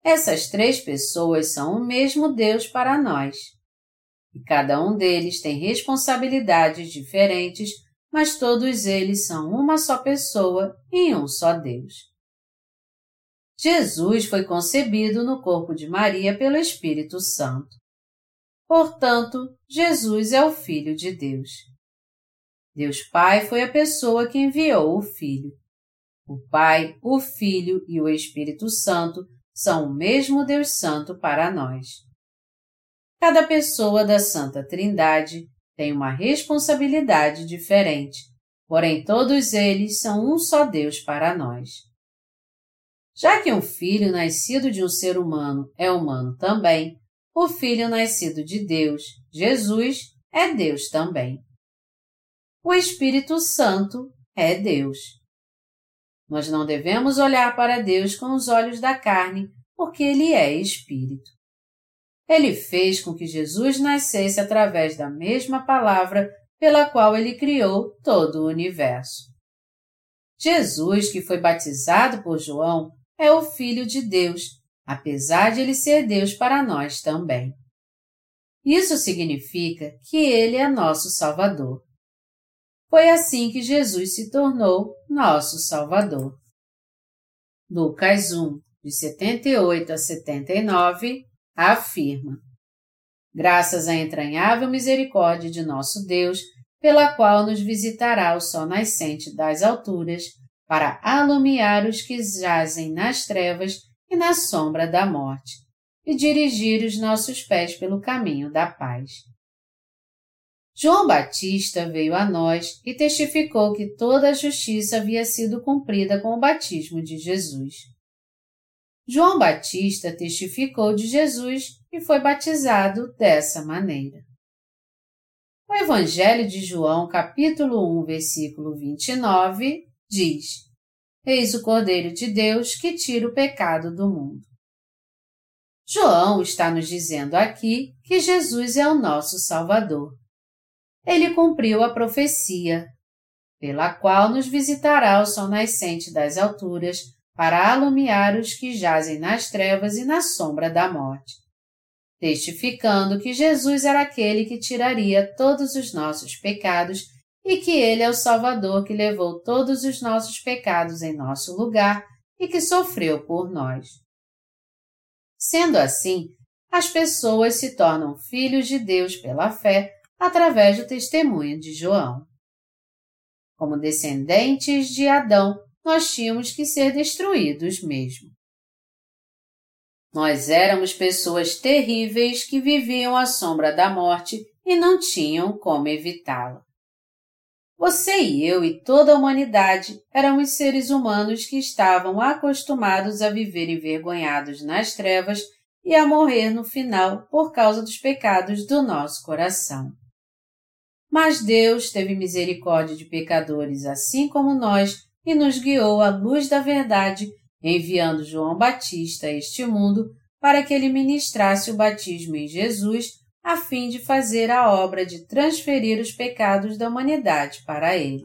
Essas três pessoas são o mesmo Deus para nós. E cada um deles tem responsabilidades diferentes, mas todos eles são uma só pessoa e um só Deus. Jesus foi concebido no corpo de Maria pelo Espírito Santo. Portanto, Jesus é o Filho de Deus. Deus Pai foi a pessoa que enviou o Filho. O Pai, o Filho e o Espírito Santo são o mesmo Deus Santo para nós. Cada pessoa da Santa Trindade tem uma responsabilidade diferente, porém todos eles são um só Deus para nós. Já que um filho nascido de um ser humano é humano também, o Filho nascido de Deus, Jesus, é Deus também. O Espírito Santo é Deus. Nós não devemos olhar para Deus com os olhos da carne, porque Ele é Espírito. Ele fez com que Jesus nascesse através da mesma palavra pela qual ele criou todo o universo. Jesus, que foi batizado por João, é o Filho de Deus, apesar de ele ser Deus para nós também. Isso significa que ele é nosso Salvador. Foi assim que Jesus se tornou nosso Salvador. Lucas 1, de 78 a 79, afirma: Graças à entranhável misericórdia de nosso Deus, pela qual nos visitará o sol nascente das alturas, para alumiar os que jazem nas trevas e na sombra da morte, e dirigir os nossos pés pelo caminho da paz. João Batista veio a nós e testificou que toda a justiça havia sido cumprida com o batismo de Jesus. João Batista testificou de Jesus e foi batizado dessa maneira. O Evangelho de João, capítulo 1, versículo 29, diz: Eis o Cordeiro de Deus que tira o pecado do mundo. João está nos dizendo aqui que Jesus é o nosso Salvador. Ele cumpriu a profecia, pela qual nos visitará o sol nascente das alturas para alumiar os que jazem nas trevas e na sombra da morte, testificando que Jesus era aquele que tiraria todos os nossos pecados e que Ele é o Salvador que levou todos os nossos pecados em nosso lugar e que sofreu por nós. Sendo assim, as pessoas se tornam filhos de Deus pela fé através do testemunho de João. Como descendentes de Adão, nós tínhamos que ser destruídos mesmo. Nós éramos pessoas terríveis que viviam à sombra da morte e não tinham como evitá-la. Você e eu e toda a humanidade éramos seres humanos que estavam acostumados a viver envergonhados nas trevas e a morrer no final por causa dos pecados do nosso coração. Mas Deus teve misericórdia de pecadores assim como nós e nos guiou à luz da verdade, enviando João Batista a este mundo para que ele ministrasse o batismo em Jesus a fim de fazer a obra de transferir os pecados da humanidade para ele.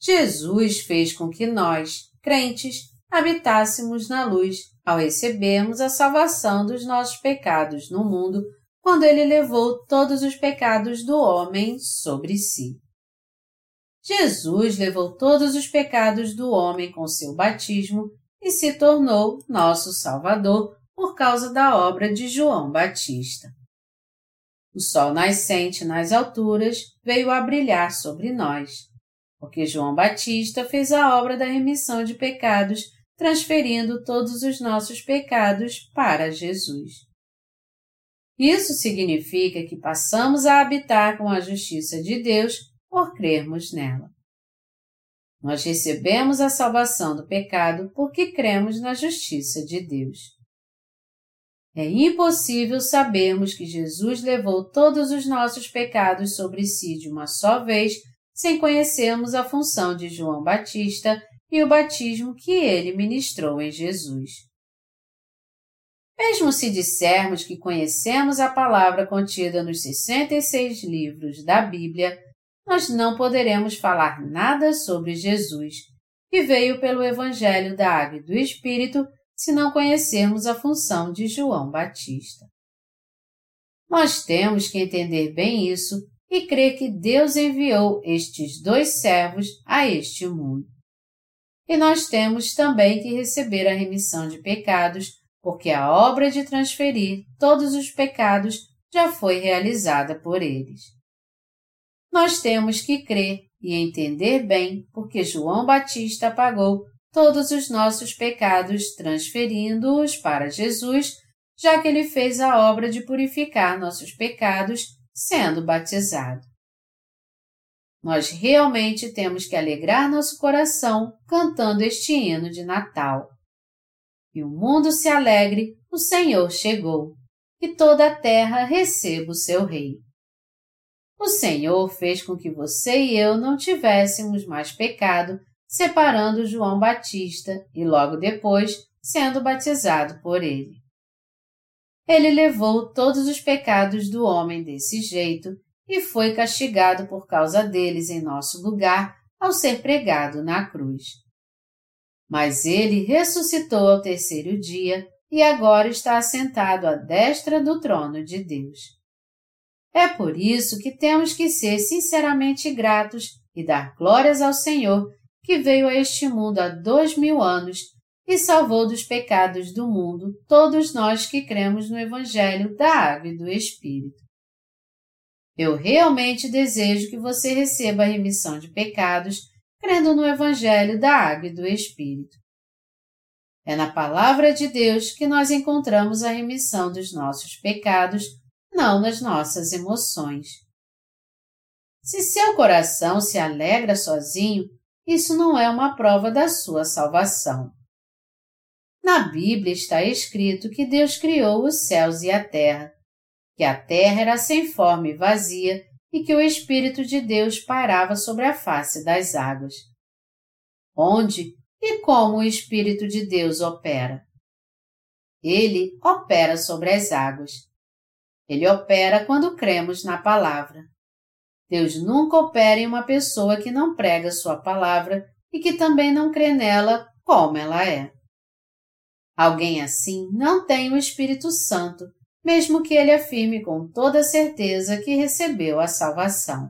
Jesus fez com que nós, crentes, habitássemos na luz ao recebermos a salvação dos nossos pecados no mundo, quando ele levou todos os pecados do homem sobre si. Jesus levou todos os pecados do homem com seu batismo e se tornou nosso Salvador por causa da obra de João Batista. O sol nascente nas alturas veio a brilhar sobre nós, porque João Batista fez a obra da remissão de pecados, transferindo todos os nossos pecados para Jesus. Isso significa que passamos a habitar com a justiça de Deus por crermos nela. Nós recebemos a salvação do pecado porque cremos na justiça de Deus. É impossível sabermos que Jesus levou todos os nossos pecados sobre si de uma só vez sem conhecermos a função de João Batista e o batismo que ele ministrou em Jesus. Mesmo se dissermos que conhecemos a palavra contida nos 66 livros da Bíblia, nós não poderemos falar nada sobre Jesus, que veio pelo Evangelho da Água e do Espírito se não conhecermos a função de João Batista. Nós temos que entender bem isso e crer que Deus enviou estes dois servos a este mundo. E nós temos também que receber a remissão de pecados, porque a obra de transferir todos os pecados já foi realizada por eles. Nós temos que crer e entender bem, porque João Batista pagou todos os nossos pecados, transferindo-os para Jesus, já que ele fez a obra de purificar nossos pecados sendo batizado. Nós realmente temos que alegrar nosso coração cantando este hino de Natal. E o mundo se alegre, o Senhor chegou, e toda a terra receba o seu Rei. O Senhor fez com que você e eu não tivéssemos mais pecado separando João Batista e logo depois sendo batizado por ele. Ele levou todos os pecados do homem desse jeito e foi castigado por causa deles em nosso lugar ao ser pregado na cruz. Mas ele ressuscitou ao terceiro dia e agora está assentado à destra do trono de Deus. É por isso que temos que ser sinceramente gratos e dar glórias ao Senhor que veio a este mundo há dois mil anos e salvou dos pecados do mundo todos nós que cremos no Evangelho da Água e do Espírito. Eu realmente desejo que você receba a remissão de pecados crendo no Evangelho da Água e do Espírito. É na Palavra de Deus que nós encontramos a remissão dos nossos pecados, não nas nossas emoções. Se seu coração se alegra sozinho, isso não é uma prova da sua salvação. Na Bíblia está escrito que Deus criou os céus e a terra, que a terra era sem forma e vazia e que o Espírito de Deus pairava sobre a face das águas. Onde e como o Espírito de Deus opera? Ele opera sobre as águas. Ele opera quando cremos na palavra. Deus nunca opera em uma pessoa que não prega sua palavra e que também não crê nela como ela é. Alguém assim não tem o Espírito Santo, mesmo que ele afirme com toda certeza que recebeu a salvação.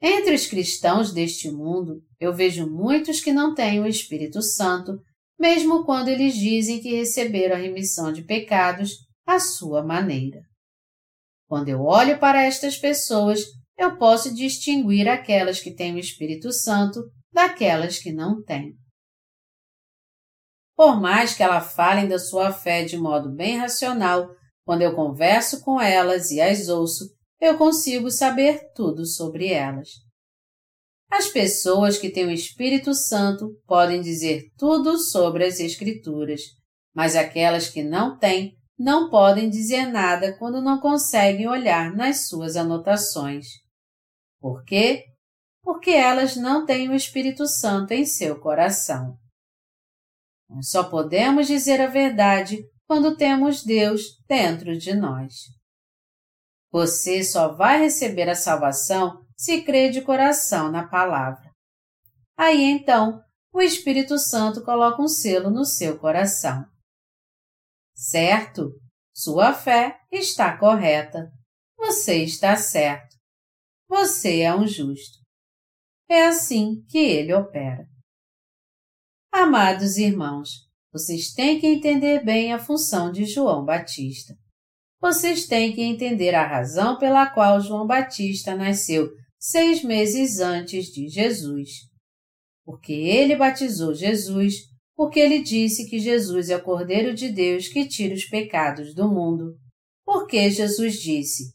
Entre os cristãos deste mundo, eu vejo muitos que não têm o Espírito Santo, mesmo quando eles dizem que receberam a remissão de pecados à sua maneira. Quando eu olho para estas pessoas, eu posso distinguir aquelas que têm o Espírito Santo daquelas que não têm. Por mais que elas falem da sua fé de modo bem racional, quando eu converso com elas e as ouço, eu consigo saber tudo sobre elas. As pessoas que têm o Espírito Santo podem dizer tudo sobre as Escrituras, mas aquelas que não têm não podem dizer nada quando não conseguem olhar nas suas anotações. Por quê? Porque elas não têm o Espírito Santo em seu coração. Nós só podemos dizer a verdade quando temos Deus dentro de nós. Você só vai receber a salvação se crer de coração na palavra. Aí então, o Espírito Santo coloca um selo no seu coração. Certo? Sua fé está correta. Você está certo. Você é um justo. É assim que ele opera. Amados irmãos, vocês têm que entender bem a função de João Batista. Vocês têm que entender a razão pela qual João Batista nasceu seis meses antes de Jesus. Porque ele batizou Jesus porque ele disse que Jesus é o Cordeiro de Deus que tira os pecados do mundo. Porque Jesus disse: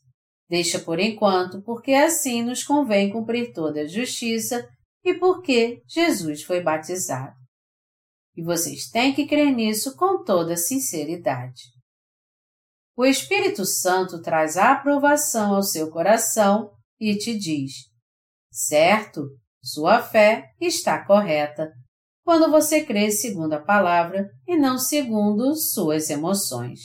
Deixa por enquanto, porque assim nos convém cumprir toda a justiça, e porque Jesus foi batizado. E vocês têm que crer nisso com toda sinceridade. O Espírito Santo traz a aprovação ao seu coração e te diz: certo, sua fé está correta, quando você crê segundo a palavra e não segundo suas emoções.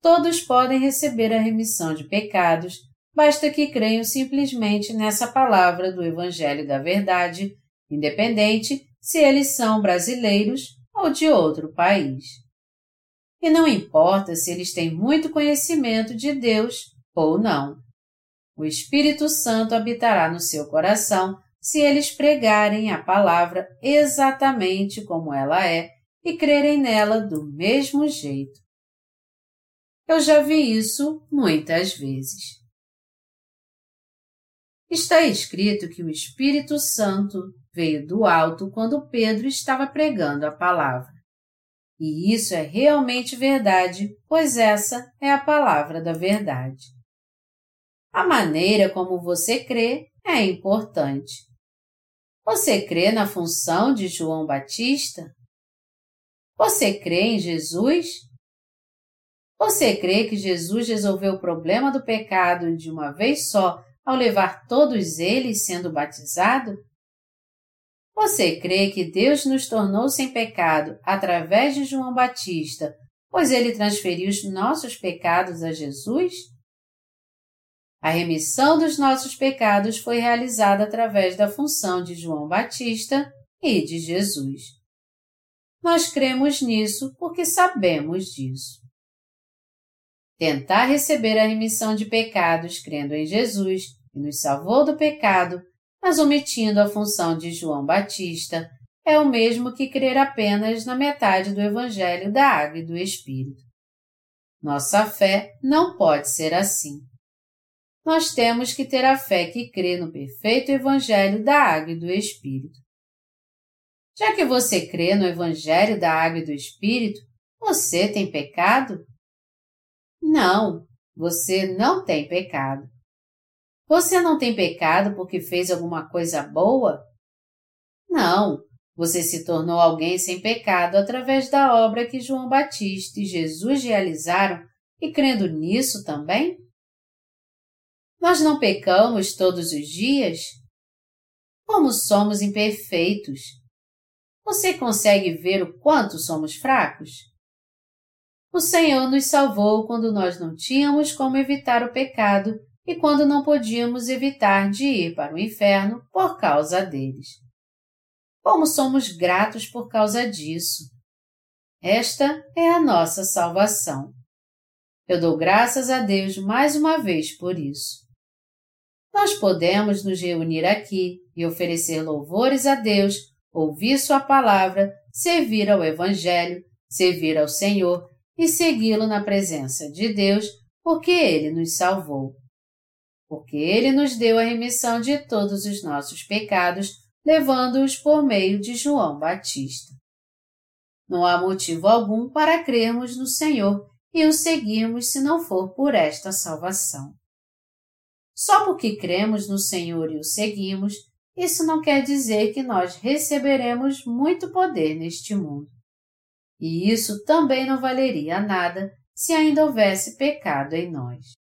Todos podem receber a remissão de pecados, basta que creiam simplesmente nessa palavra do Evangelho da Verdade, independente se eles são brasileiros ou de outro país. E não importa se eles têm muito conhecimento de Deus ou não. O Espírito Santo habitará no seu coração se eles pregarem a palavra exatamente como ela é e crerem nela do mesmo jeito. Eu já vi isso muitas vezes. Está escrito que o Espírito Santo veio do alto quando Pedro estava pregando a palavra. E isso é realmente verdade, pois essa é a palavra da verdade. A maneira como você crê é importante. Você crê na função de João Batista? Você crê em Jesus? Você crê que Jesus resolveu o problema do pecado de uma vez só ao levar todos eles sendo batizado? Você crê que Deus nos tornou sem pecado através de João Batista, pois ele transferiu os nossos pecados a Jesus? A remissão dos nossos pecados foi realizada através da função de João Batista e de Jesus. Nós cremos nisso porque sabemos disso. Tentar receber a remissão de pecados crendo em Jesus, que nos salvou do pecado, mas omitindo a função de João Batista, é o mesmo que crer apenas na metade do Evangelho da Água e do Espírito. Nossa fé não pode ser assim. Nós temos que ter a fé que crê no perfeito Evangelho da Água e do Espírito. Já que você crê no Evangelho da Água e do Espírito, você tem pecado? Não, você não tem pecado. Você não tem pecado porque fez alguma coisa boa? Não, você se tornou alguém sem pecado através da obra que João Batista e Jesus realizaram e crendo nisso também? Nós não pecamos todos os dias? Como somos imperfeitos? Você consegue ver o quanto somos fracos? O Senhor nos salvou quando nós não tínhamos como evitar o pecado e quando não podíamos evitar de ir para o inferno por causa deles. Como somos gratos por causa disso! Esta é a nossa salvação. Eu dou graças a Deus mais uma vez por isso. Nós podemos nos reunir aqui e oferecer louvores a Deus, ouvir Sua palavra, servir ao Evangelho, servir ao Senhor e segui-lo na presença de Deus, porque Ele nos salvou. Porque Ele nos deu a remissão de todos os nossos pecados levando-os por meio de João Batista. Não há motivo algum para crermos no Senhor e o seguirmos se não for por esta salvação. Só porque cremos no Senhor e o seguimos, isso não quer dizer que nós receberemos muito poder neste mundo. E isso também não valeria nada se ainda houvesse pecado em nós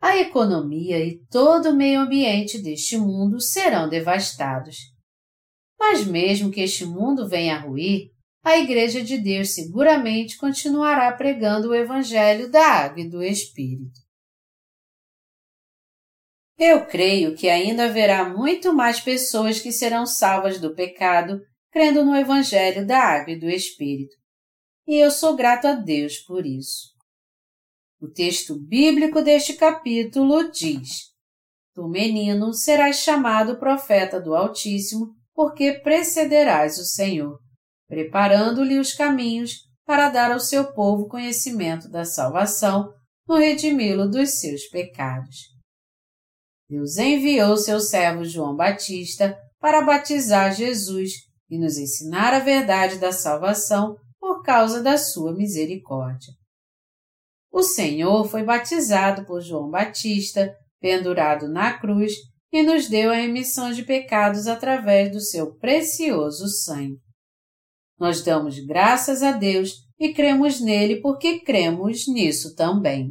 a economia e todo o meio ambiente deste mundo serão devastados. Mas mesmo que este mundo venha a ruir, a Igreja de Deus seguramente continuará pregando o Evangelho da Água e do Espírito. Eu creio que ainda haverá muito mais pessoas que serão salvas do pecado crendo no Evangelho da Água e do Espírito. E eu sou grato a Deus por isso. O texto bíblico deste capítulo diz: Tu, menino, serás chamado profeta do Altíssimo, porque precederás o Senhor, preparando-lhe os caminhos para dar ao seu povo conhecimento da salvação, no redimi-lo dos seus pecados. Deus enviou seu servo João Batista para batizar Jesus e nos ensinar a verdade da salvação por causa da sua misericórdia. O Senhor foi batizado por João Batista, pendurado na cruz, e nos deu a remissão de pecados através do seu precioso sangue. Nós damos graças a Deus e cremos nele porque cremos nisso também.